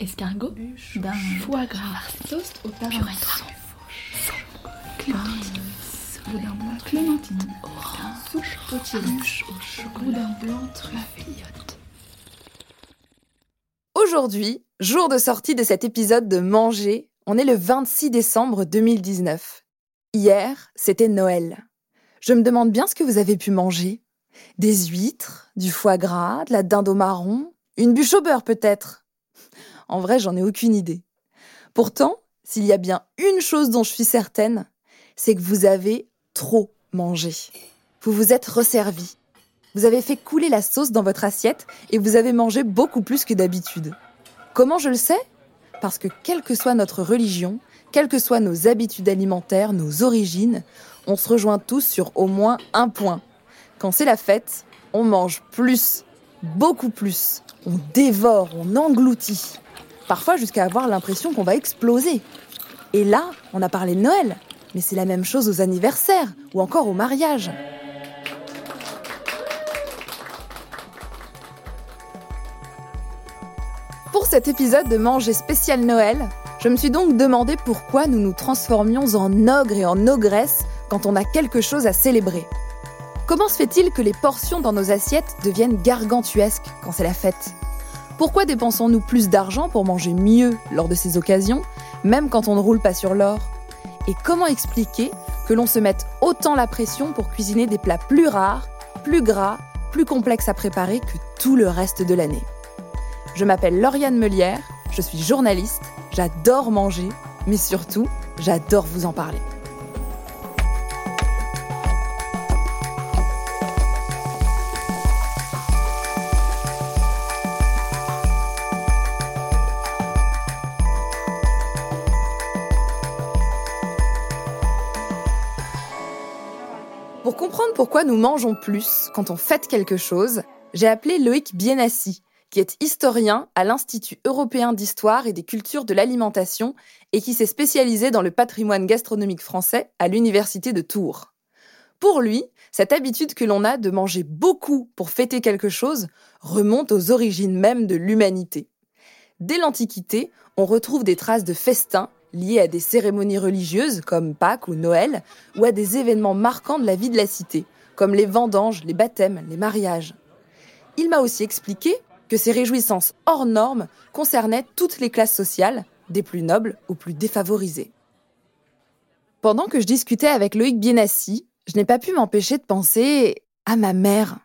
Escargot d'un foie gras, sauce au clémentine, boudin blanc, clémentine, blanc truffé. Aujourd'hui, jour de sortie de cet épisode de Manger, on est le 26 décembre 2019. Hier, c'était Noël. Je me demande bien ce que vous avez pu manger. Des huîtres, du foie gras, de la dinde au marron, une bûche au beurre peut-être. En vrai, j'en ai aucune idée. Pourtant, s'il y a bien une chose dont je suis certaine, c'est que vous avez trop mangé. Vous vous êtes resservi. Vous avez fait couler la sauce dans votre assiette et vous avez mangé beaucoup plus que d'habitude. Comment je le sais? Parce que quelle que soit notre religion, quelles que soient nos habitudes alimentaires, nos origines, on se rejoint tous sur au moins un point. Quand c'est la fête, on mange plus, beaucoup plus. On dévore, on engloutit. Parfois jusqu'à avoir l'impression qu'on va exploser. Et là, on a parlé de Noël, mais c'est la même chose aux anniversaires ou encore au mariage. Pour cet épisode de Manger spécial Noël, je me suis donc demandé pourquoi nous nous transformions en ogres et en ogresses quand on a quelque chose à célébrer. Comment se fait-il que les portions dans nos assiettes deviennent gargantuesques quand c'est la fête? Pourquoi dépensons-nous plus d'argent pour manger mieux lors de ces occasions, même quand on ne roule pas sur l'or? Et comment expliquer que l'on se mette autant la pression pour cuisiner des plats plus rares, plus gras, plus complexes à préparer que tout le reste de l'année? Je m'appelle Lauriane Melière, je suis journaliste, j'adore manger, mais surtout, j'adore vous en parler. Comprendre pourquoi nous mangeons plus quand on fête quelque chose, j'ai appelé Loïc Bienassi, qui est historien à l'Institut européen d'histoire et des cultures de l'alimentation et qui s'est spécialisé dans le patrimoine gastronomique français à l'Université de Tours. Pour lui, cette habitude que l'on a de manger beaucoup pour fêter quelque chose remonte aux origines même de l'humanité. Dès l'Antiquité, on retrouve des traces de festins liés à des cérémonies religieuses comme Pâques ou Noël, ou à des événements marquants de la vie de la cité, comme les vendanges, les baptêmes, les mariages. Il m'a aussi expliqué que ces réjouissances hors normes concernaient toutes les classes sociales, des plus nobles aux plus défavorisées. Pendant que je discutais avec Loïc Bienassi, je n'ai pas pu m'empêcher de penser à ma mère.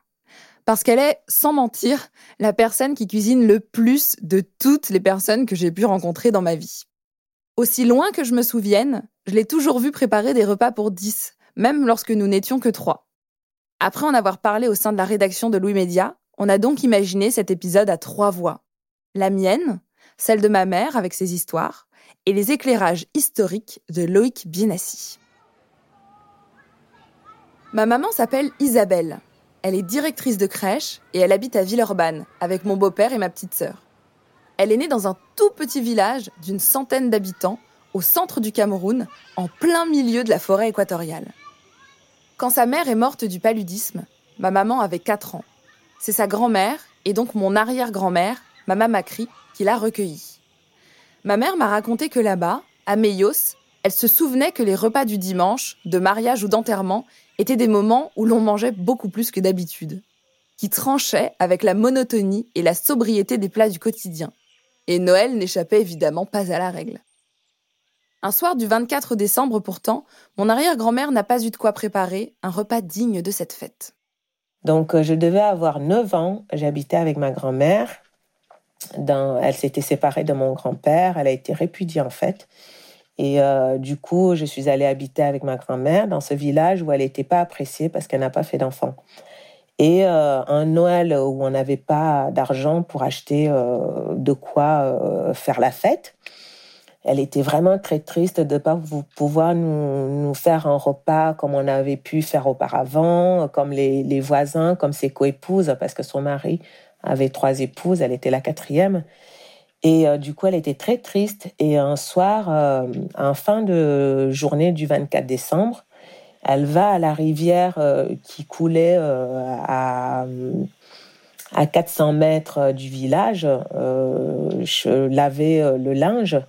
Parce qu'elle est, sans mentir, la personne qui cuisine le plus de toutes les personnes que j'ai pu rencontrer dans ma vie. Aussi loin que je me souvienne, je l'ai toujours vue préparer des repas pour dix, même lorsque nous n'étions que trois. Après en avoir parlé au sein de la rédaction de Louis Média, on a donc imaginé cet épisode à trois voix. La mienne, celle de ma mère avec ses histoires, et les éclairages historiques de Loïc Bienassi. Ma maman s'appelle Isabelle. Elle est directrice de crèche et elle habite à Villeurbanne avec mon beau-père et ma petite sœur. Elle est née dans un tout petit village d'une centaine d'habitants au centre du Cameroun, en plein milieu de la forêt équatoriale. Quand sa mère est morte du paludisme, ma maman avait 4 ans. C'est sa grand-mère, et donc mon arrière-grand-mère, Mama Macri, qui l'a recueillie. Ma mère m'a raconté que là-bas, à Meyos, elle se souvenait que les repas du dimanche, de mariage ou d'enterrement, étaient des moments où l'on mangeait beaucoup plus que d'habitude, qui tranchaient avec la monotonie et la sobriété des plats du quotidien. Et Noël n'échappait évidemment pas à la règle. Un soir du 24 décembre pourtant, mon arrière-grand-mère n'a pas eu de quoi préparer un repas digne de cette fête. Donc, euh, je devais avoir 9 ans. J'habitais avec ma grand-mère. Elle s'était séparée de mon grand-père. Elle a été répudiée, en fait. Et euh, du coup, je suis allée habiter avec ma grand-mère dans ce village où elle n'était pas appréciée parce qu'elle n'a pas fait d'enfant. Et euh, un Noël où on n'avait pas d'argent pour acheter de quoi faire la fête. Elle était vraiment très triste de ne pas pouvoir nous, nous, faire un repas comme on avait pu faire auparavant, comme les, les voisins, comme ses coépouses, parce que son mari avait trois épouses, elle était la quatrième. Et euh, du coup, elle était très triste. Et un soir, euh, en fin de journée du 24 décembre, elle va à la rivière euh, qui coulait à, à 400 mètres du village je laver le linge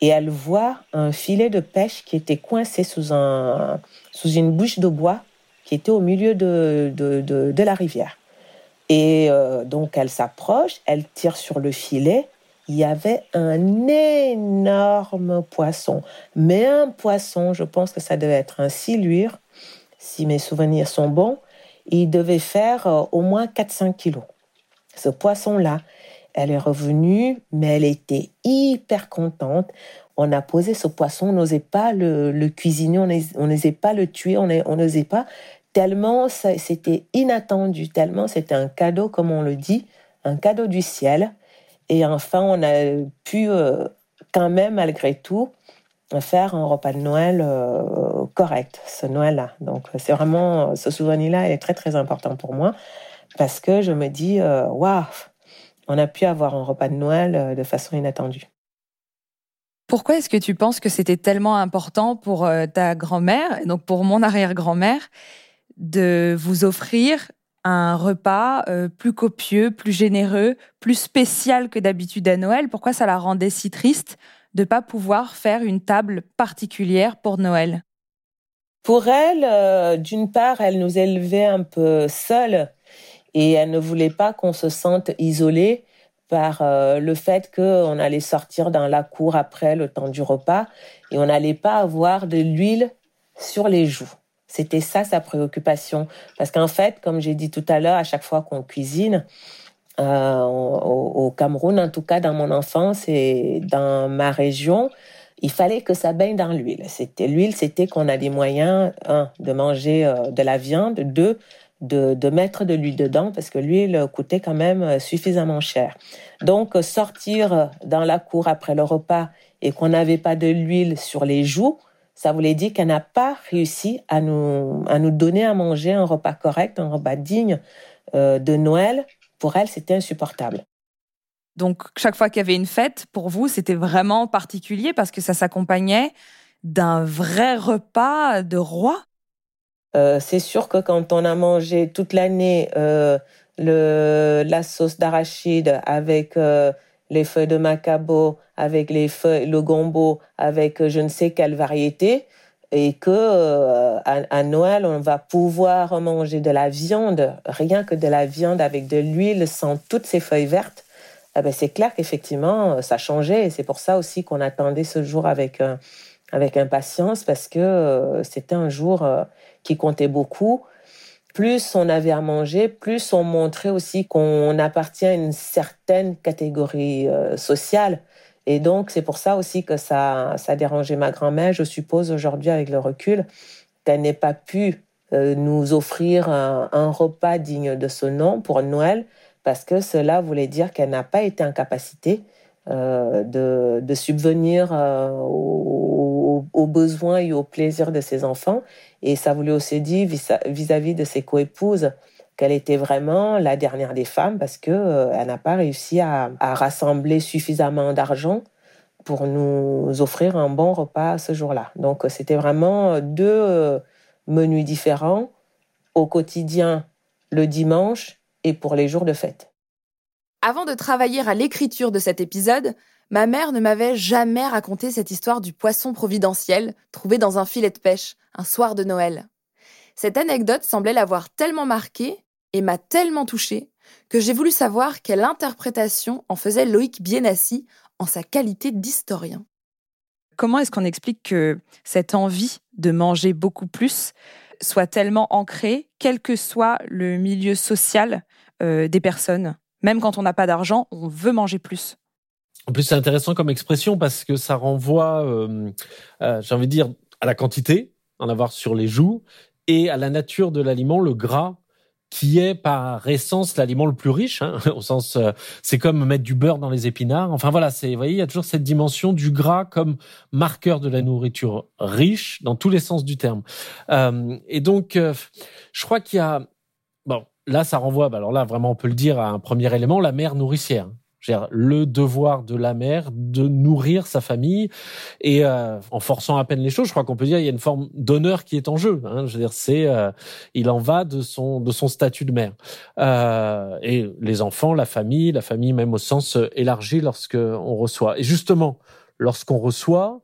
et elle voit un filet de pêche qui était coincé sous, un, sous une bouche de bois qui était au milieu de, de, de la rivière. Et donc elle s'approche, elle tire sur le filet il y avait un énorme poisson. Mais un poisson, je pense que ça devait être un silure, si mes souvenirs sont bons, il devait faire euh, au moins 400 kilos. Ce poisson-là, elle est revenue, mais elle était hyper contente. On a posé ce poisson, on n'osait pas le, cuisiner, on n'osait pas le tuer, on n'osait pas, tellement c'était inattendu, tellement c'était un cadeau, comme on le dit, un cadeau du ciel. Et enfin, on a pu euh, quand même, malgré tout, faire un repas de Noël euh, correct, ce Noël-là. Donc, c'est vraiment, ce souvenir-là est très, très important pour moi parce que je me dis, euh, waouh, on a pu avoir un repas de Noël de façon inattendue. Pourquoi est-ce que tu penses que c'était tellement important pour ta grand-mère, donc pour mon arrière-grand-mère, de vous offrir un repas euh, plus copieux, plus généreux, plus spécial que d'habitude à Noël Pourquoi ça la rendait si triste de pas pouvoir faire une table particulière pour Noël? Pour elle, euh, d'une part, elle nous élevait un peu seuls et elle ne voulait pas qu'on se sente isolé par euh, le fait qu'on allait sortir dans la cour après le temps du repas et on n'allait pas avoir de l'huile sur les joues. C'était ça sa préoccupation. Parce qu'en fait, comme j'ai dit tout à l'heure, à chaque fois qu'on cuisine, euh, au, Cameroun, en tout cas dans mon enfance et dans ma région, il fallait que ça baigne dans l'huile. C'était l'huile, c'était qu'on a des moyens un de manger euh, de la viande, deux de, de mettre de l'huile dedans parce que l'huile coûtait quand même euh, suffisamment cher. Donc sortir dans la cour après le repas et qu'on n'avait pas de l'huile sur les joues, ça voulait dire qu'elle n'a pas réussi à nous, à nous donner à manger un repas correct, un repas digne euh, de Noël. Pour elle, c'était insupportable. Donc, chaque fois qu'il y avait une fête, pour vous, c'était vraiment particulier parce que ça s'accompagnait d'un vrai repas de roi? Euh, C'est sûr que quand on a mangé toute l'année euh, la sauce d'arachide avec les feuilles de macabo, avec les feuilles, le gombo, avec euh, je ne sais quelle variété, et que euh, à, Noël on va pouvoir manger de la viande, rien que de la viande avec de l'huile sans toutes ces feuilles vertes. Eh ben c'est clair qu'effectivement euh, ça changeait et c'est pour ça aussi qu'on attendait ce jour avec avec impatience parce que c'était un jour qui comptait beaucoup plus on avait à manger, plus on montrait aussi qu'on appartient à une certaine catégorie euh, sociale. Et donc, c'est pour ça aussi que ça, ça dérangeait ma grand-mère, je suppose, aujourd'hui, avec le recul, qu'elle n'ait pas pu euh, nous offrir un, repas digne de ce nom pour Noël, parce que cela voulait dire qu'elle n'a pas été en capacité de, de, subvenir aux, aux, besoins et aux plaisirs de ses enfants et ça voulait aussi dire vis-à-vis de ses coépouses qu'elle était vraiment la dernière des femmes parce que euh, elle n'a pas réussi à, rassembler suffisamment d'argent pour nous offrir un bon repas ce jour-là. Donc c'était vraiment deux euh, menus différents au quotidien le dimanche et pour les jours de fête. Avant de travailler à l'écriture de cet épisode, ma mère ne m'avait jamais raconté cette histoire du poisson providentiel trouvé dans un filet de pêche un soir de Noël. Cette anecdote semblait l'avoir tellement marquée et m'a tellement touchée que j'ai voulu savoir quelle interprétation en faisait Loïc Bienassi en sa qualité d'historien. Comment est-ce qu'on explique que cette envie de manger beaucoup plus soit tellement ancrée, quel que soit le milieu social euh, des personnes? Même quand on n'a pas d'argent, on veut manger plus. En plus, c'est intéressant comme expression parce que ça renvoie, euh, euh, j'ai envie de dire, à la quantité, en avoir sur les joues, et à la nature de l'aliment, le gras qui est par essence l'aliment le plus riche, hein, au sens, euh, c'est comme mettre du beurre dans les épinards. Enfin voilà, c'est, vous voyez, il y a toujours cette dimension du gras comme marqueur de la nourriture riche dans tous les sens du terme. Et donc, je crois qu'il y a, bon, là, ça renvoie, bah, alors là, vraiment, on peut le dire à un premier élément, la mère nourricière le devoir de la mère de nourrir sa famille et euh, en forçant à peine les choses, je crois qu'on peut dire il y a une forme d'honneur qui est en jeu. Hein, je veux dire, c'est euh, il en va de son de son statut de mère euh, et les enfants, la famille, la famille même au sens élargi lorsque on reçoit. Et justement, lorsqu'on reçoit,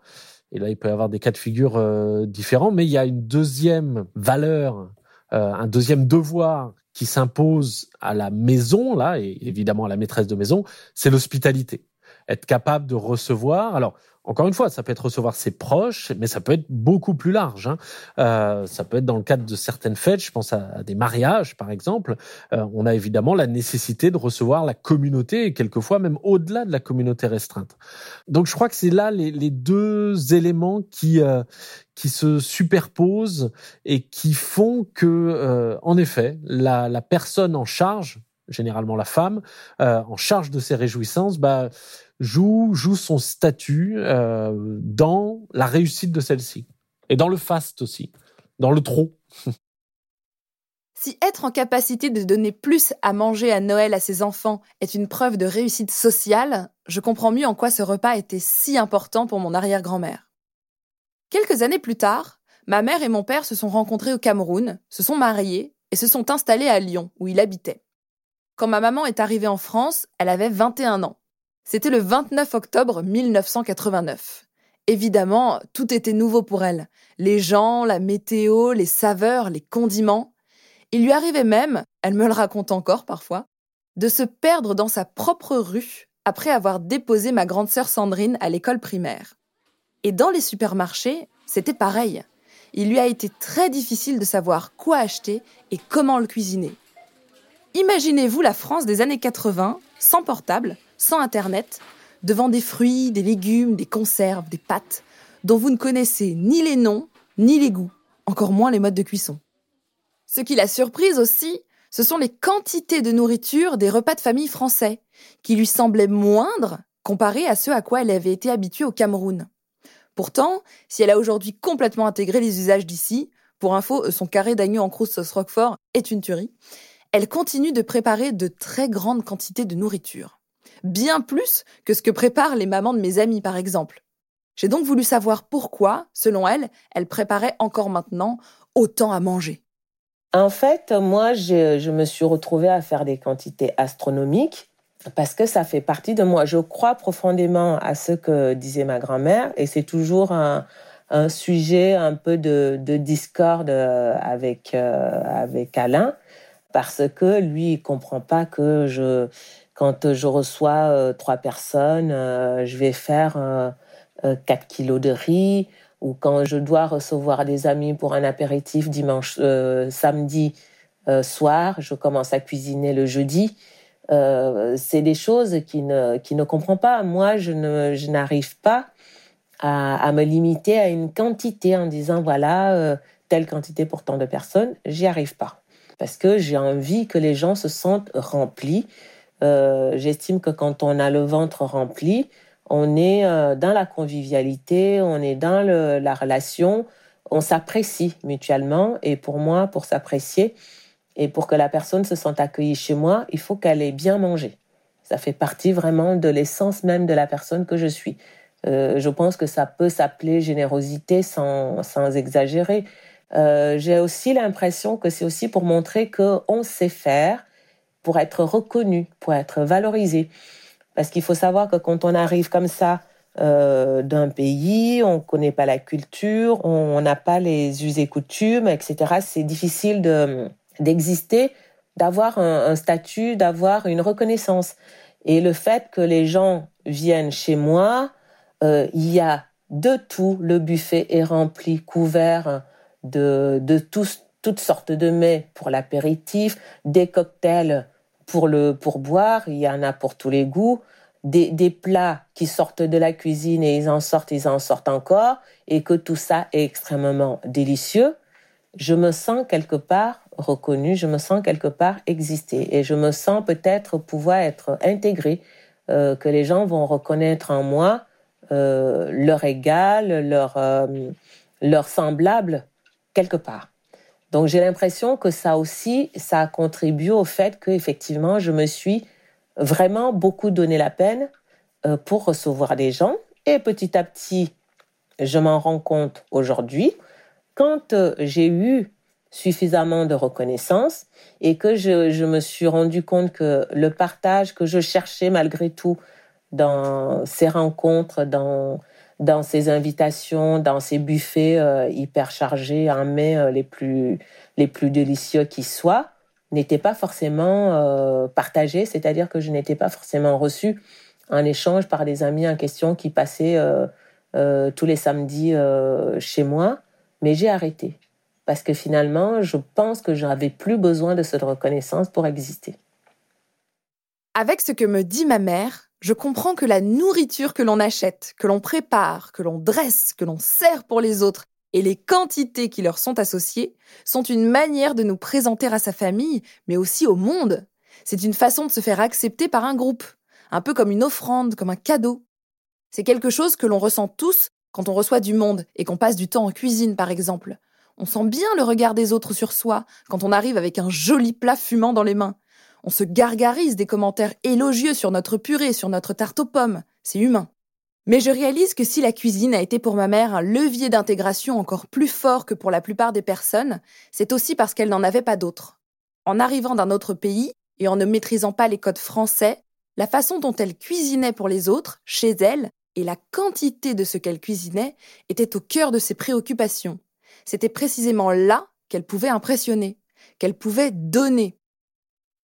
et là il peut y avoir des cas de figure différents, mais il y a une deuxième valeur, un deuxième devoir qui s'impose à la maison, là, et évidemment à la maîtresse de maison, c'est l'hospitalité. Être capable de recevoir. Alors, encore une fois, ça peut être recevoir ses proches, mais ça peut être beaucoup plus large. Hein. Euh, ça peut être dans le cadre de certaines fêtes, je pense à, des mariages par exemple. Euh, on a évidemment la nécessité de recevoir la communauté, et quelquefois même au-delà de la communauté restreinte. Donc je crois que c'est là les, les, deux éléments qui euh, qui se superposent et qui font que, euh, en effet, la, la, personne en charge, généralement la femme, euh, en charge de ces réjouissances, bah, joue, joue son statut euh, dans la réussite de celle-ci. Et dans le faste aussi, dans le trop. Si être en capacité de donner plus à manger à Noël à ses enfants est une preuve de réussite sociale, je comprends mieux en quoi ce repas était si important pour mon arrière-grand-mère. Quelques années plus tard, ma mère et mon père se sont rencontrés au Cameroun, se sont mariés et se sont installés à Lyon, où il habitait. Quand ma maman est arrivée en France, elle avait 21 ans. C'était le 29 octobre 1989. Évidemment, tout était nouveau pour elle. Les gens, la météo, les saveurs, les condiments. Il lui arrivait même, elle me le raconte encore parfois, de se perdre dans sa propre rue après avoir déposé ma grande sœur Sandrine à l'école primaire. Et dans les supermarchés, c'était pareil. Il lui a été très difficile de savoir quoi acheter et comment le cuisiner. Imaginez-vous la France des années 80, sans portable, sans Internet, devant des fruits, des légumes, des conserves, des pâtes, dont vous ne connaissez ni les noms, ni les goûts, encore moins les modes de cuisson. Ce qui l'a surprise aussi, ce sont les quantités de nourriture des repas de famille français, qui lui semblaient moindres comparées à ceux à quoi elle avait été habituée au Cameroun. Pourtant, si elle a aujourd'hui complètement intégré les usages d'ici, pour info, son carré d'agneau en croûte sauce roquefort est une tuerie, elle continue de préparer de très grandes quantités de nourriture bien plus que ce que préparent les mamans de mes amis, par exemple. J'ai donc voulu savoir pourquoi, selon elle, elle préparait encore maintenant autant à manger. En fait, moi, je, me suis retrouvée à faire des quantités astronomiques parce que ça fait partie de moi. Je crois profondément à ce que disait ma grand-mère et c'est toujours un, sujet un peu de, discorde euh, euh, avec Alain parce que lui, il comprend pas que je quand je reçois euh, trois personnes, euh, je vais faire 4 euh, kilos de riz. Ou quand je dois recevoir des amis pour un apéritif dimanche, samedi soir, je commence à cuisiner le jeudi. c'est des choses qui ne, qui ne comprend pas. Moi, je, ne, je n'arrive pas à, à, me limiter à une quantité en disant voilà, telle quantité pour tant de personnes. J'y arrive pas. Parce que j'ai envie que les gens se sentent remplis euh, j'estime que quand on a le ventre rempli, on est euh, dans la convivialité, on est dans la relation, on s'apprécie mutuellement. Et pour moi, pour s'apprécier et pour que la personne se sente accueillie chez moi, il faut qu'elle ait bien mangé. Ça fait partie vraiment de l'essence même de la personne que je suis. Euh, je pense que ça peut s'appeler générosité sans, sans exagérer. J'ai aussi l'impression que c'est aussi pour montrer qu'on sait faire, pour être reconnu, pour être valorisé. Parce qu'il faut savoir que quand on arrive comme ça euh, d'un pays, on ne connaît pas la culture, on n'a pas les us et coutumes, etc. C'est difficile de d'exister, d'avoir un, statut, d'avoir une reconnaissance. Et le fait que les gens viennent chez moi, euh, il y a de tout. Le buffet est rempli, couvert de, toutes sortes de mets pour l'apéritif, des cocktails pour le pour boire, il y en a pour tous les goûts. Des, des, plats qui sortent de la cuisine et ils en sortent, ils en sortent encore, et que tout ça est extrêmement délicieux, je me sens quelque part reconnu, je me sens quelque part exister et je me sens peut-être pouvoir être intégrée, euh, que les gens vont reconnaître en moi euh, leur égal, leur, euh, leur semblable quelque part. Donc j'ai l'impression que ça aussi, ça a contribué au fait que effectivement, je me suis vraiment beaucoup donné la peine euh, pour recevoir des gens et petit à petit, je m'en rends compte aujourd'hui quand euh, j'ai eu suffisamment de reconnaissance et que je, je, me suis rendu compte que le partage que je cherchais malgré tout dans ces rencontres, dans, dans ces invitations, dans ces buffets euh, hyper chargés en mai euh, les, plus, les plus délicieux qui soient, n'était pas forcément euh, partagé, c'est-à-dire que je n'étais pas forcément reçue en échange par des amis en question qui passaient euh, tous les samedis chez moi, mais j'ai arrêté. Parce que finalement, je pense que j'avais plus besoin de cette reconnaissance pour exister. Avec ce que me dit ma mère, je comprends que la nourriture que l'on achète, que l'on prépare, que l'on dresse, que l'on sert pour les autres et les quantités qui leur sont associées sont une manière de nous présenter à sa famille, mais aussi au monde. C'est une façon de se faire accepter par un groupe, un peu comme une offrande, comme un cadeau. C'est quelque chose que l'on ressent tous quand on reçoit du monde et qu'on passe du temps en cuisine, par exemple. On sent bien le regard des autres sur soi quand on arrive avec un joli plat fumant dans les mains. On se gargarise des commentaires élogieux sur notre purée, sur notre tarte aux pommes. C'est humain. Mais je réalise que si la cuisine a été pour ma mère un levier d'intégration encore plus fort que pour la plupart des personnes, c'est aussi parce qu'elle n'en avait pas d'autre. En arrivant d'un autre pays et en ne maîtrisant pas les codes français, la façon dont elle cuisinait pour les autres, chez elle, et la quantité de ce qu'elle cuisinait étaient au cœur de ses préoccupations c'était précisément là qu'elle pouvait impressionner, qu'elle pouvait donner.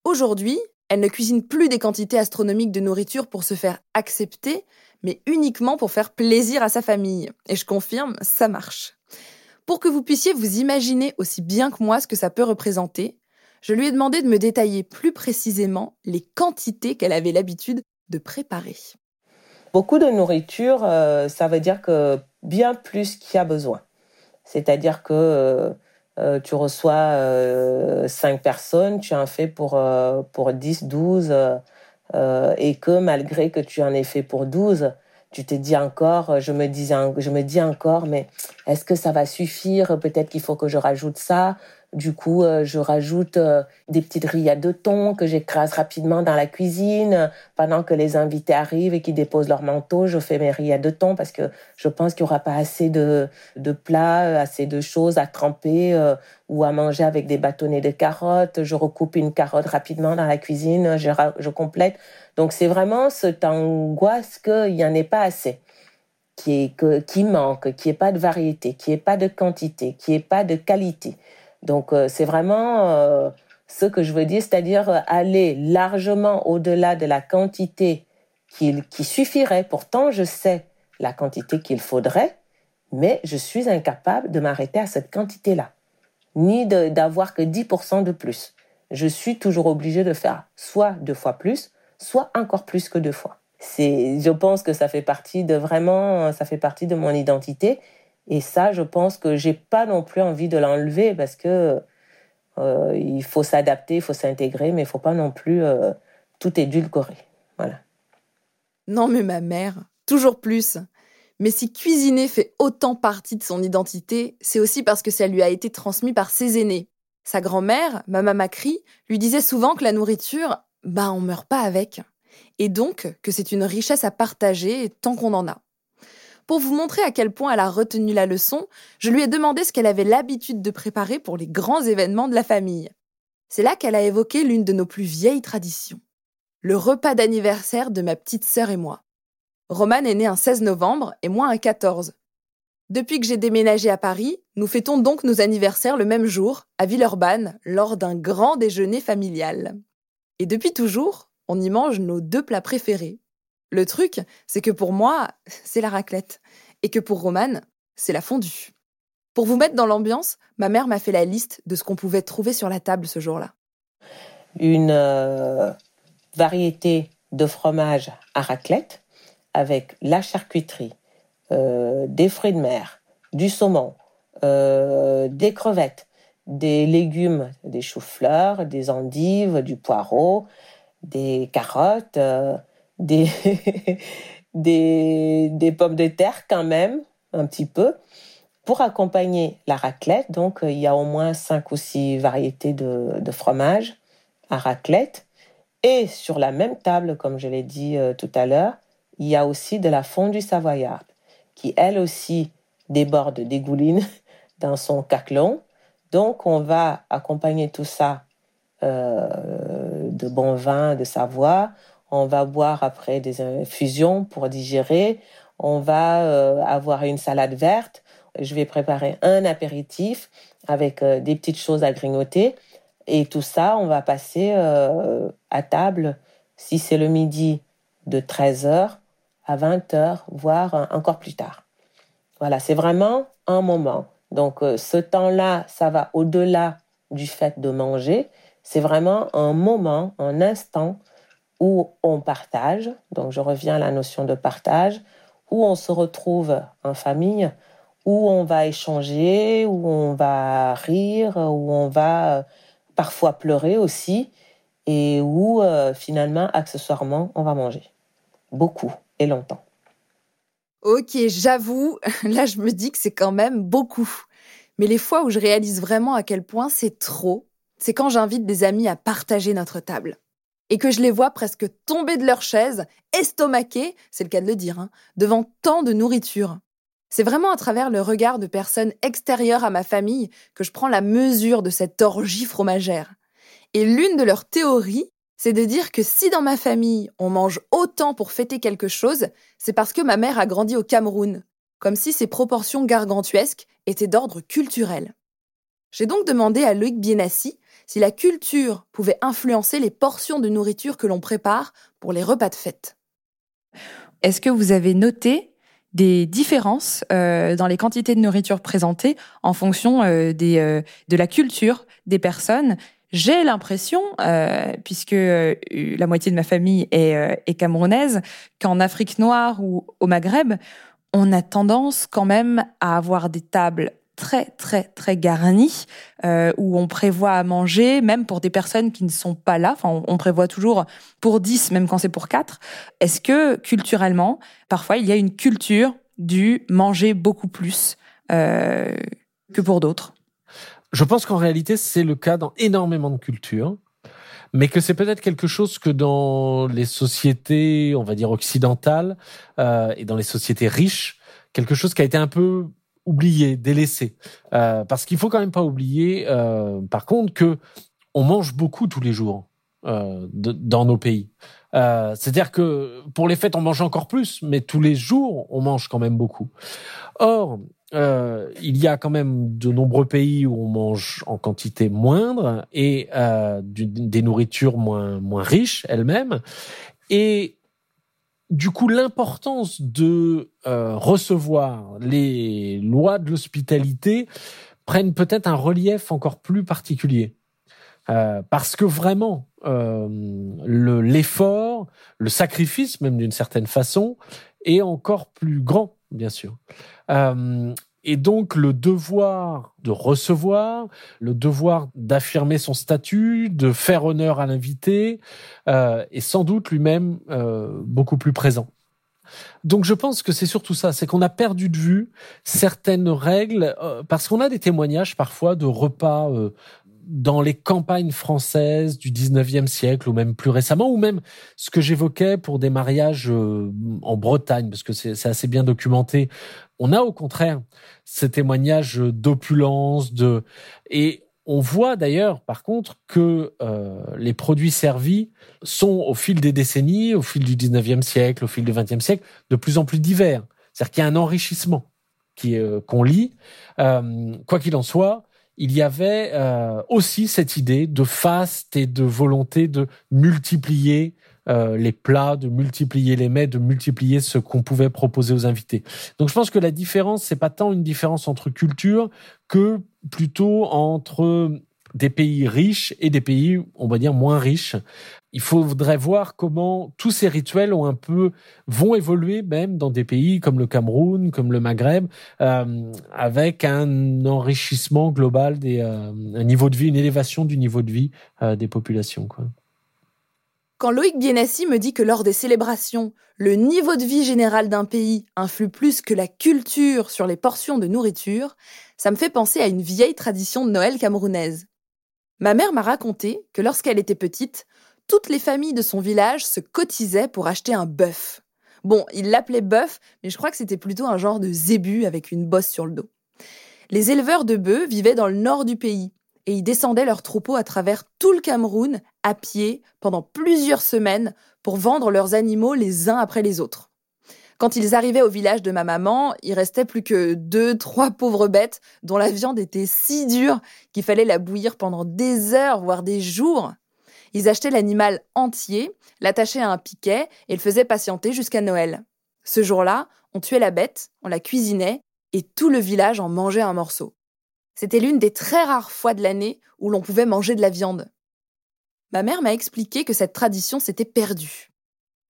Aujourd'hui, elle ne cuisine plus des quantités astronomiques de nourriture pour se faire accepter, mais uniquement pour faire plaisir à sa famille. Et je confirme, ça marche. Pour que vous puissiez vous imaginer aussi bien que moi ce que ça peut représenter, je lui ai demandé de me détailler plus précisément les quantités qu'elle avait l'habitude de préparer. Beaucoup de nourriture, euh, ça veut dire que bien plus qu'il y a besoin. C'est-à-dire que euh, tu reçois euh, 5 personnes, tu en fais pour, euh, pour 10, 12, euh, et que malgré que tu en aies fait pour 12, tu te dis encore, je me, dis, je me dis encore, mais est-ce que ça va suffire? Peut-être qu'il faut que je rajoute ça. Du coup, euh, je rajoute euh, des petites rillettes de thon que j'écrase rapidement dans la cuisine. Pendant que les invités arrivent et qu'ils déposent leur manteau, je fais mes rillettes de thon parce que je pense qu'il n'y aura pas assez de, de plats, euh, assez de choses à tremper ou à manger avec des bâtonnets de carottes. Je recoupe une carotte rapidement dans la cuisine, je, je complète. Donc c'est vraiment cette angoisse qu'il n'y en ait pas assez qui, est, que, qui manque, qui n'y ait pas de variété, qui n'y ait pas de quantité, qui n'y ait pas de qualité. Donc euh, c'est vraiment euh, ce que je veux dire, c'est-à-dire euh, aller largement au-delà de la quantité qui, suffirait. Pourtant, je sais la quantité qu'il faudrait, mais je suis incapable de m'arrêter à cette quantité-là, ni d'avoir que 10% de plus. Je suis toujours obligée de faire soit deux fois plus, soit encore plus que deux fois. Je pense que ça fait partie de vraiment, ça fait partie de mon identité et ça, je pense que j'ai pas non plus envie de l'enlever parce que euh, il faut s'adapter, il faut s'intégrer, mais il faut pas non plus euh, tout édulcorer. Voilà. Non, mais ma mère, toujours plus. Mais si cuisiner fait autant partie de son identité, c'est aussi parce que ça lui a été transmis par ses aînés. Sa grand-mère, Mama Macri, lui disait souvent que la nourriture, bah on meurt pas avec. Et donc que c'est une richesse à partager tant qu'on en a. Pour vous montrer à quel point elle a retenu la leçon, je lui ai demandé ce qu'elle avait l'habitude de préparer pour les grands événements de la famille. C'est là qu'elle a évoqué l'une de nos plus vieilles traditions. Le repas d'anniversaire de ma petite sœur et moi. Romane est née un 16 novembre et moi un 14. Depuis que j'ai déménagé à Paris, nous fêtons donc nos anniversaires le même jour, à Villeurbanne, lors d'un grand déjeuner familial. Et depuis toujours, on y mange nos deux plats préférés, le truc, c'est que pour moi, c'est la raclette. Et que pour Romane, c'est la fondue. Pour vous mettre dans l'ambiance, ma mère m'a fait la liste de ce qu'on pouvait trouver sur la table ce jour-là. Une euh, variété de fromage à raclette avec la charcuterie, euh, des fruits de mer, du saumon, euh, des crevettes, des légumes, des choux-fleurs, des endives, du poireau, des carottes, des, des, pommes de terre quand même, un petit peu. Pour accompagner la raclette, donc il y a au moins cinq ou six variétés de, de fromage à raclette. Et sur la même table, comme je l'ai dit euh, tout à l'heure, il y a aussi de la fondue savoyarde, qui elle aussi déborde dégouline dans son caclon. Donc on va accompagner tout ça euh, de bon vin de Savoie. On va boire après des infusions pour digérer. On va euh, avoir une salade verte. Je vais préparer un apéritif avec des petites choses à grignoter. Et tout ça, on va passer euh, à table, si c'est le midi, de 13h à 20h, voire encore plus tard. Voilà, c'est vraiment un moment. Donc euh, ce temps-là, ça va au-delà du fait de manger. C'est vraiment un moment, un instant où on partage. Donc je reviens à la notion de partage, où on se retrouve en famille, où on va échanger, où on va rire, où on va parfois pleurer aussi, et où euh, finalement, accessoirement, on va manger. Beaucoup et longtemps. Ok, j'avoue, là je me dis que c'est quand même beaucoup. Mais les fois où je réalise vraiment à quel point c'est trop, c'est quand j'invite des amis à partager notre table. Et que je les vois presque tomber de leur chaise, estomaqués, c'est le cas de le dire, hein, devant tant de nourriture. C'est vraiment à travers le regard de personnes extérieures à ma famille que je prends la mesure de cette orgie fromagère. Et l'une de leurs théories, c'est de dire que si dans ma famille on mange autant pour fêter quelque chose, c'est parce que ma mère a grandi au Cameroun, comme si ces proportions gargantuesques étaient d'ordre culturel. J'ai donc demandé à Loïc Bienassi si la culture pouvait influencer les portions de nourriture que l'on prépare pour les repas de fête. Est-ce que vous avez noté des différences euh, dans les quantités de nourriture présentées en fonction euh, des, euh, de la culture des personnes? J'ai l'impression, puisque la moitié de ma famille est, est camerounaise, qu'en Afrique noire ou au Maghreb, on a tendance quand même à avoir des tables très très très garni euh, où on prévoit à manger même pour des personnes qui ne sont pas là. Enfin on, prévoit toujours pour 10 même quand c'est pour 4 est-ce que culturellement parfois il y a une culture du manger beaucoup plus euh, que pour d'autres? Je pense qu'en réalité c'est le cas dans énormément de cultures mais que c'est peut-être quelque chose que dans les sociétés, on va dire occidentales, euh, et dans les sociétés riches, quelque chose qui a été un peu oublié, délaissé. Euh, parce qu'il faut quand même pas oublier, euh, par contre, que on mange beaucoup tous les jours euh, dans nos pays. Euh, C'est-à-dire que pour les fêtes, on mange encore plus, mais tous les jours, on mange quand même beaucoup. Or, euh, il y a quand même de nombreux pays où on mange en quantité moindre et euh, des nourritures moins moins riches elles-mêmes. Et du coup, l'importance de euh, recevoir les lois de l'hospitalité prennent peut-être un relief encore plus particulier. Euh, parce que vraiment, euh, l'effort, le, sacrifice, même d'une certaine façon, est encore plus grand, bien sûr. Et donc le devoir de recevoir, le devoir d'affirmer son statut, de faire honneur à l'invité, euh, est sans doute lui-même euh, beaucoup plus présent. Donc je pense que c'est surtout ça, c'est qu'on a perdu de vue certaines règles, euh, parce qu'on a des témoignages parfois de repas euh, dans les campagnes françaises du 19e siècle ou même plus récemment, ou même ce que j'évoquais pour des mariages euh, en Bretagne, parce que c'est assez bien documenté. On a au contraire ces témoignages d'opulence, de et on voit d'ailleurs, par contre, que euh, les produits servis sont au fil des décennies, au fil du 19e siècle, au fil du 20e siècle, de plus en plus divers. C'est-à-dire qu'il y a un enrichissement qui euh, qu'on lit. quoi qu'il en soit, il y avait euh, aussi cette idée de faste et de volonté de multiplier euh, les plats, de multiplier les mets, de multiplier ce qu'on pouvait proposer aux invités. Donc je pense que la différence, c'est pas tant une différence entre cultures que plutôt entre des pays riches et des pays, on va dire, moins riches. Il faudrait voir comment tous ces rituels ont un peu vont évoluer même dans des pays comme le Cameroun, comme le Maghreb, euh, avec un enrichissement global des euh, un niveau de vie, une élévation du niveau de vie euh, des populations. Quoi. Quand Loïc Bienassi me dit que lors des célébrations, le niveau de vie général d'un pays influe plus que la culture sur les portions de nourriture, ça me fait penser à une vieille tradition de Noël camerounaise. Ma mère m'a raconté que lorsqu'elle était petite, toutes les familles de son village se cotisaient pour acheter un bœuf. Bon, il l'appelait bœuf, mais je crois que c'était plutôt un genre de zébu avec une bosse sur le dos. Les éleveurs de bœufs vivaient dans le nord du pays et ils descendaient leurs troupeaux à travers tout le Cameroun à pied pendant plusieurs semaines pour vendre leurs animaux les uns après les autres. Quand ils arrivaient au village de ma maman, il restait plus que deux, trois pauvres bêtes dont la viande était si dure qu'il fallait la bouillir pendant des heures, voire des jours. Ils achetaient l'animal entier, l'attachaient à un piquet et le faisaient patienter jusqu'à Noël. Ce jour-là, on tuait la bête, on la cuisinait et tout le village en mangeait un morceau. C'était l'une des très rares fois de l'année où l'on pouvait manger de la viande. Ma mère m'a expliqué que cette tradition s'était perdue.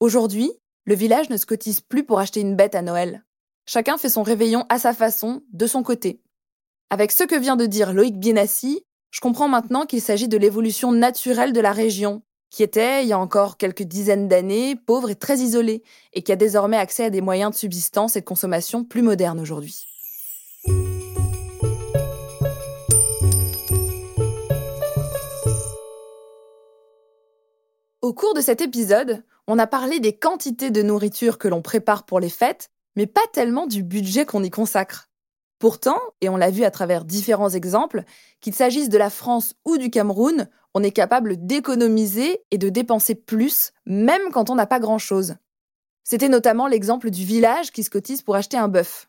Aujourd'hui, le village ne se cotise plus pour acheter une bête à Noël. Chacun fait son réveillon à sa façon, de son côté. Avec ce que vient de dire Loïc Bienassi, je comprends maintenant qu'il s'agit de l'évolution naturelle de la région, qui était, il y a encore quelques dizaines d'années, pauvre et très isolée, et qui a désormais accès à des moyens de subsistance et de consommation plus modernes aujourd'hui. Au cours de cet épisode, on a parlé des quantités de nourriture que l'on prépare pour les fêtes, mais pas tellement du budget qu'on y consacre. Pourtant, et on l'a vu à travers différents exemples, qu'il s'agisse de la France ou du Cameroun, on est capable d'économiser et de dépenser plus, même quand on n'a pas grand-chose. C'était notamment l'exemple du village qui se cotise pour acheter un bœuf.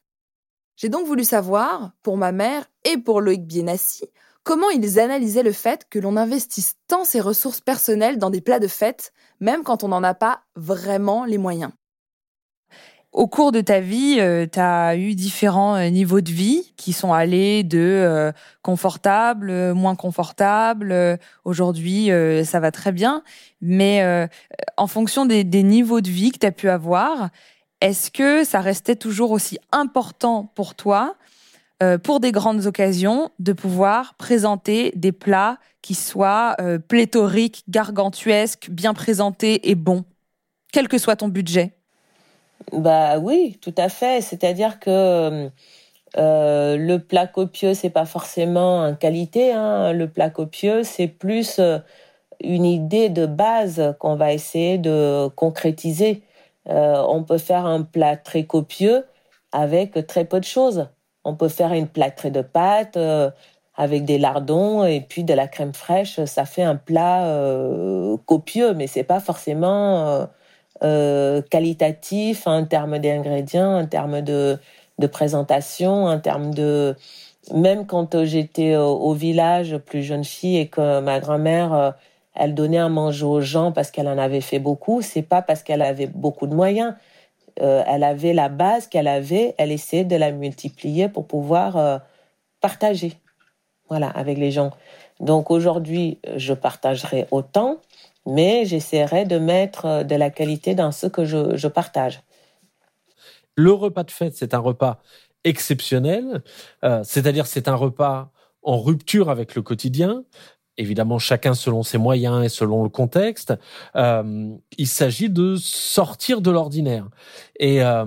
J'ai donc voulu savoir, pour ma mère et pour Loïc Bienassi, comment ils analysaient le fait que l'on investisse tant ses ressources personnelles dans des plats de fête, même quand on n'en a pas vraiment les moyens? Au cours de ta vie, euh, tu as eu différents euh, niveaux de vie qui sont allés de euh, confortable, moins confortable. Aujourd'hui, ça va très bien. Mais en fonction des, des, niveaux de vie que tu as pu avoir, est-ce que ça restait toujours aussi important pour toi euh, pour des grandes occasions, de pouvoir présenter des plats qui soient euh, pléthoriques, gargantuesques, bien présentés et bons, quel que soit ton budget. Bah oui, tout à fait. C'est-à-dire que euh, le plat copieux, c'est pas forcément une qualité. Hein. Le plat copieux, c'est plus une idée de base qu'on va essayer de concrétiser. on peut faire un plat très copieux avec très peu de choses. On peut faire une plâtrée de pâtes euh, avec des lardons et puis de la crème fraîche. Ça fait un plat euh, copieux, mais c'est pas forcément euh, qualitatif en termes d'ingrédients, en termes de, de présentation, en termes de même quand j'étais au village plus jeune fille et que ma grand-mère elle donnait à manger aux gens parce qu'elle en avait fait beaucoup, c'est pas parce qu'elle avait beaucoup de moyens, euh, elle avait la base qu'elle avait, elle essayait de la multiplier pour pouvoir euh, partager, voilà, avec les gens. Donc aujourd'hui, je partagerai autant, mais j'essaierai de mettre euh, de la qualité dans ce que je, je partage. Le repas de fête, c'est un repas exceptionnel, c'est-à-dire c'est un repas en rupture avec le quotidien évidemment chacun selon ses moyens et selon le contexte. Euh, il s'agit de sortir de l'ordinaire. Et euh,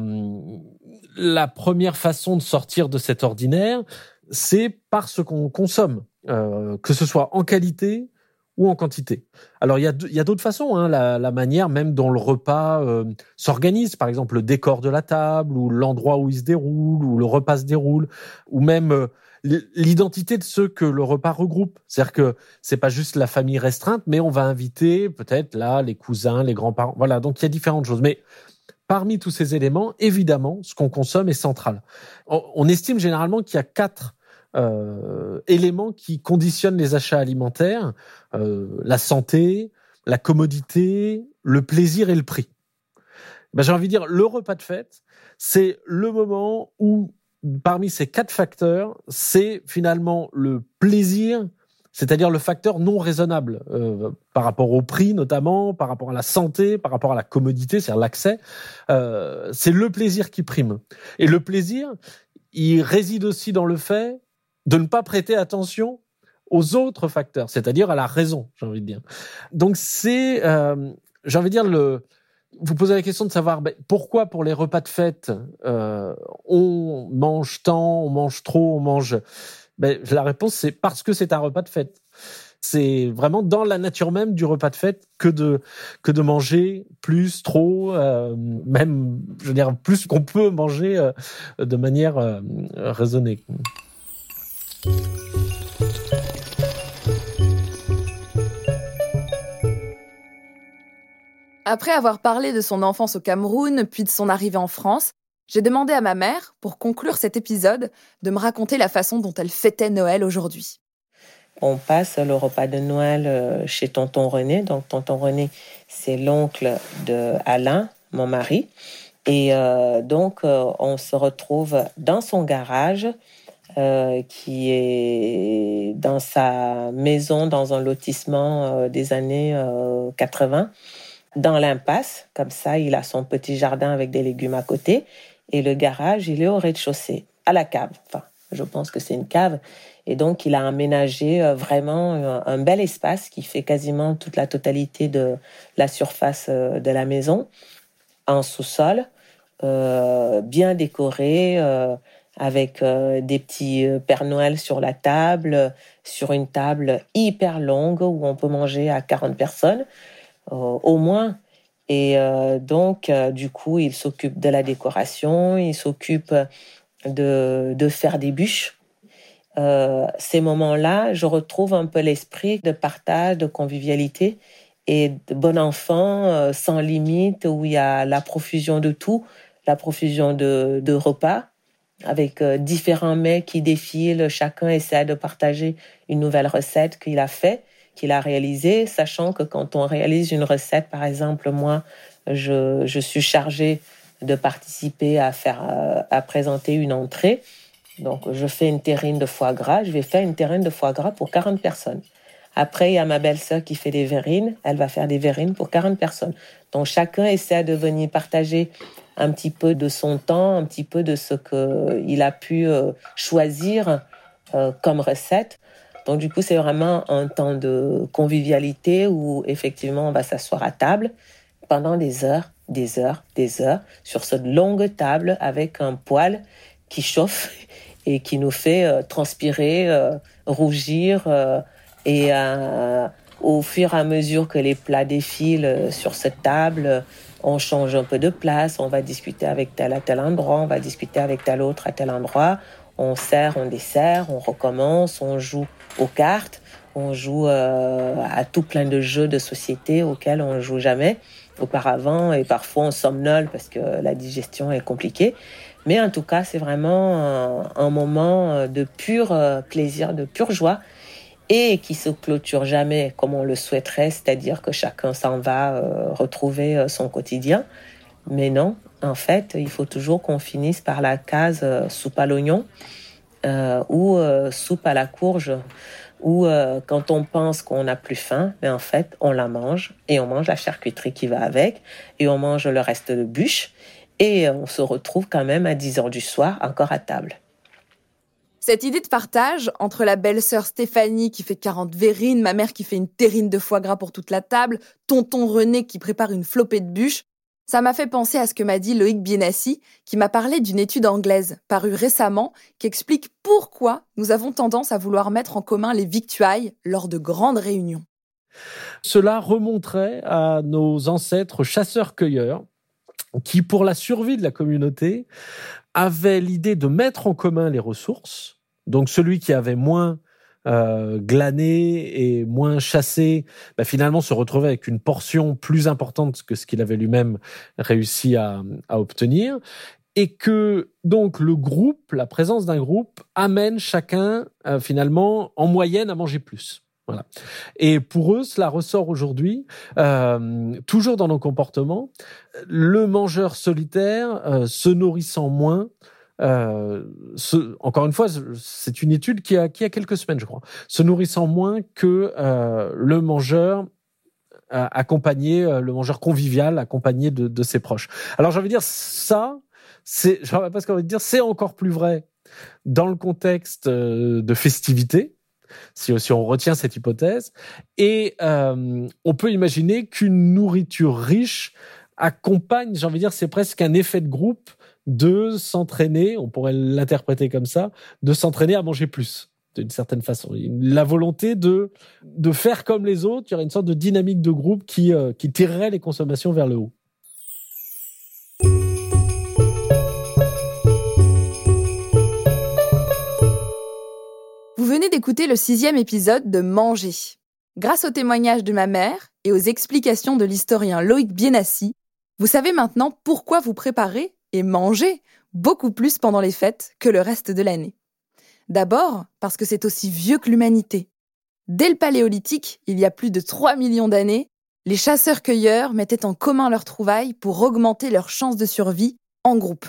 la première façon de sortir de cet ordinaire, c'est par ce qu'on consomme, euh, que ce soit en qualité ou en quantité. Alors il y a, d'autres façons, hein, la, la, manière même dont le repas euh, s'organise, par exemple le décor de la table ou l'endroit où il se déroule ou le repas se déroule, ou même euh, l'identité de ceux que le repas regroupe. C'est-à-dire que c'est pas juste la famille restreinte, mais on va inviter peut-être là les cousins, les grands-parents. Voilà, donc il y a différentes choses. Mais parmi tous ces éléments, évidemment, ce qu'on consomme est central. On, estime généralement qu'il y a quatre euh, éléments qui conditionnent les achats alimentaires euh, la santé, la commodité, le plaisir et le prix. Ben, J'ai envie de dire, le repas de fête, c'est le moment où parmi ces quatre facteurs, c'est finalement le plaisir, c'est-à-dire le facteur non raisonnable euh, par rapport au prix notamment, par rapport à la santé, par rapport à la commodité, c'est-à-dire l'accès. Euh, c'est le plaisir qui prime. Et le plaisir, il réside aussi dans le fait de ne pas prêter attention aux autres facteurs, c'est-à-dire à la raison, j'ai envie de dire. Donc c'est, euh, j'ai envie de dire le. Vous posez la question de savoir ben, pourquoi pour les repas de fête euh, on mange tant, on mange trop, on mange ben, La réponse, c'est parce que c'est un repas de fête. C'est vraiment dans la nature même du repas de fête que de que de manger plus, trop, euh, même, je veux dire, plus qu'on peut manger euh, de manière raisonnée. Après avoir parlé de son enfance au Cameroun, puis de son arrivée en France, j'ai demandé à ma mère, pour conclure cet épisode, de me raconter la façon dont elle fêtait Noël aujourd'hui. On passe le repas de Noël euh, chez tonton René. Donc tonton René, c'est l'oncle de Alain, mon mari. Et euh, donc euh, on se retrouve dans son garage, qui est dans sa maison, dans un lotissement des années 80, dans l'impasse. Comme ça, il a son petit jardin avec des légumes à côté. Et le garage, il est au rez-de-chaussée, à la cave. Enfin, je pense que c'est une cave. Et donc, il a aménagé euh, vraiment euh, un, bel espace qui fait quasiment toute la totalité de la surface euh, de la maison, en sous-sol, bien décoré, avec des petits Père Noël sur la table, sur une table hyper longue où on peut manger à 40 personnes, au moins. Et euh, donc, euh, du coup, il s'occupe de la décoration, il s'occupe de, de faire des bûches. Euh, ces moments-là, je retrouve un peu l'esprit de partage, de convivialité et de bon enfant euh, sans limite où il y a la profusion de tout, la profusion de, de repas avec euh, différents mets qui défilent, chacun essaie de partager une nouvelle recette qu'il a fait qu'il a réalisé, sachant que quand on réalise une recette, par exemple, moi, je, suis chargée de participer à faire, euh, à présenter une entrée. Donc, je fais une terrine de foie gras. Je vais faire une terrine de foie gras pour 40 personnes. Après, il y a ma belle-sœur qui fait des verrines. Elle va faire des verrines pour 40 personnes. Donc, chacun essaie de venir partager un petit peu de son temps, un petit peu de ce qu'il a pu euh, choisir euh, comme recette donc du coup, c'est vraiment un temps de convivialité où effectivement on va s'asseoir à table pendant des heures, des heures, des heures sur cette longue table avec un poêle qui chauffe et qui nous fait euh, transpirer, euh, rougir euh, et au fur et à mesure que les plats défilent sur cette table, on change un peu de place, on va discuter avec tel à tel endroit, on va discuter avec tel autre à tel endroit, on sert, on dessert, on recommence, on joue aux cartes, on joue euh, à tout plein de jeux de société auxquels on ne joue jamais auparavant et parfois on somnole parce que la digestion est compliquée. Mais en tout cas, c'est vraiment un, moment de pur euh, plaisir, de pure joie et qui se clôture jamais comme on le souhaiterait, c'est-à-dire que chacun s'en va euh, retrouver son quotidien. Mais non, en fait, il faut toujours qu'on finisse par la case soupe à l'oignon euh, ou euh, soupe à la courge, ou euh, quand on pense qu'on n'a plus faim, mais en fait, on la mange et on mange la charcuterie qui va avec et on mange le reste de bûche et on se retrouve quand même à 10 heures du soir encore à table. Cette idée de partage entre la belle-sœur Stéphanie qui fait 40 verrines, ma mère qui fait une terrine de foie gras pour toute la table, tonton René qui prépare une flopée de bûches, ça m'a fait penser à ce que m'a dit Loïc Bienassi, qui m'a parlé d'une étude anglaise parue récemment qui explique pourquoi nous avons tendance à vouloir mettre en commun les victuailles lors de grandes réunions. Cela remonterait à nos ancêtres chasseurs-cueilleurs qui, pour la survie de la communauté, avaient l'idée de mettre en commun les ressources. Donc celui qui avait moins euh, glané et moins chassé, bah, finalement se retrouver avec une portion plus importante que ce qu'il avait lui-même réussi à, à obtenir et que donc le groupe, la présence d'un groupe amène chacun euh, finalement en moyenne à manger plus. Voilà. Et pour eux, cela ressort aujourd'hui, euh, toujours dans nos comportements. Le mangeur solitaire, euh, se nourrissant moins, euh, encore une fois, c'est une étude qui a, quelques semaines, je crois, se nourrissant moins que euh, le mangeur accompagné, le mangeur convivial accompagné de, ses proches. Alors j'ai envie de dire ça, c'est, je pas ce qu'on dire, c'est encore plus vrai dans le contexte de festivité si, on retient cette hypothèse. Et euh, on peut imaginer qu'une nourriture riche accompagne, j'ai envie de dire, c'est presque un effet de groupe de s'entraîner, on pourrait l'interpréter comme ça, de s'entraîner à manger plus d'une certaine façon. La volonté de, de faire comme les autres, il y aurait une sorte de dynamique de groupe qui, euh, qui tirerait les consommations vers le haut. Vous venez d'écouter le sixième épisode de Manger. Grâce au témoignage de ma mère et aux explications de l'historien Loïc Bienassi, vous savez maintenant pourquoi vous préparez et manger beaucoup plus pendant les fêtes que le reste de l'année. D'abord parce que c'est aussi vieux que l'humanité. Dès le Paléolithique, il y a plus de 3 millions d'années, les chasseurs-cueilleurs mettaient en commun leurs trouvailles pour augmenter leurs chances de survie en groupe.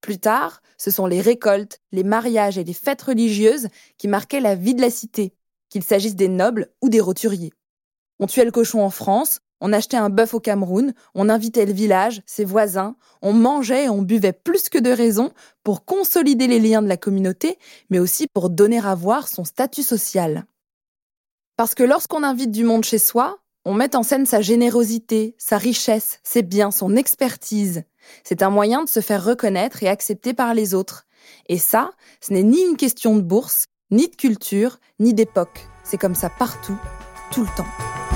Plus tard, ce sont les récoltes, les mariages et les fêtes religieuses qui marquaient la vie de la cité, qu'il s'agisse des nobles ou des roturiers. On tuait le cochon en France, on achetait un bœuf au Cameroun, on invitait le village, ses voisins, on mangeait et on buvait plus que de raison pour consolider les liens de la communauté, mais aussi pour donner à voir son statut social. Parce que lorsqu'on invite du monde chez soi, on met en scène sa générosité, sa richesse, ses biens, son expertise. C'est un moyen de se faire reconnaître et accepter par les autres. Et ça, ce n'est ni une question de bourse, ni de culture, ni d'époque. C'est comme ça partout, tout le temps.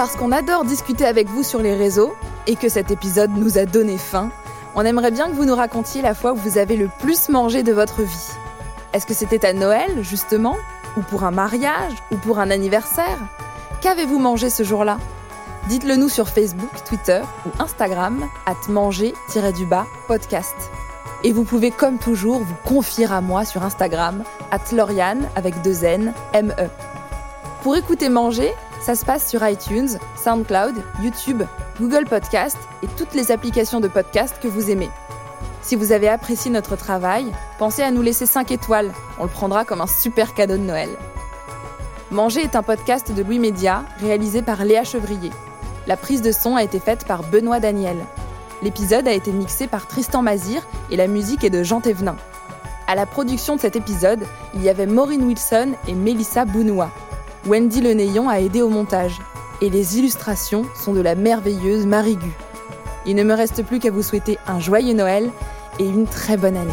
Parce qu'on adore discuter avec vous sur les réseaux et que cet épisode nous a donné faim, on aimerait bien que vous nous racontiez la fois où vous avez le plus mangé de votre vie. Est-ce que c'était à Noël, justement ou pour un mariage Ou pour un anniversaire? Qu'avez-vous mangé ce jour-là? Dites-le nous sur Facebook, Twitter ou Instagram, at manger-du-bas podcast. Et vous pouvez comme toujours vous confier à moi sur Instagram, at Lauriane avec deux N, M-E. Pour écouter Manger, ça se passe sur iTunes, SoundCloud, YouTube, Google Podcast et toutes les applications de podcast que vous aimez. Si vous avez apprécié notre travail, pensez à nous laisser 5 étoiles. On le prendra comme un super cadeau de Noël. Manger est un podcast de Louis Média réalisé par Léa Chevrier. La prise de son a été faite par Benoît Daniel. L'épisode a été mixé par Tristan Mazir et la musique est de Jean Thévenin. À la production de cet épisode, il y avait Maureen Wilson et Mélissa Bounoua. Wendy Lenéon a aidé au montage. Et les illustrations sont de la merveilleuse Marie Gu. Il ne me reste plus qu'à vous souhaiter un joyeux Noël et une très bonne année.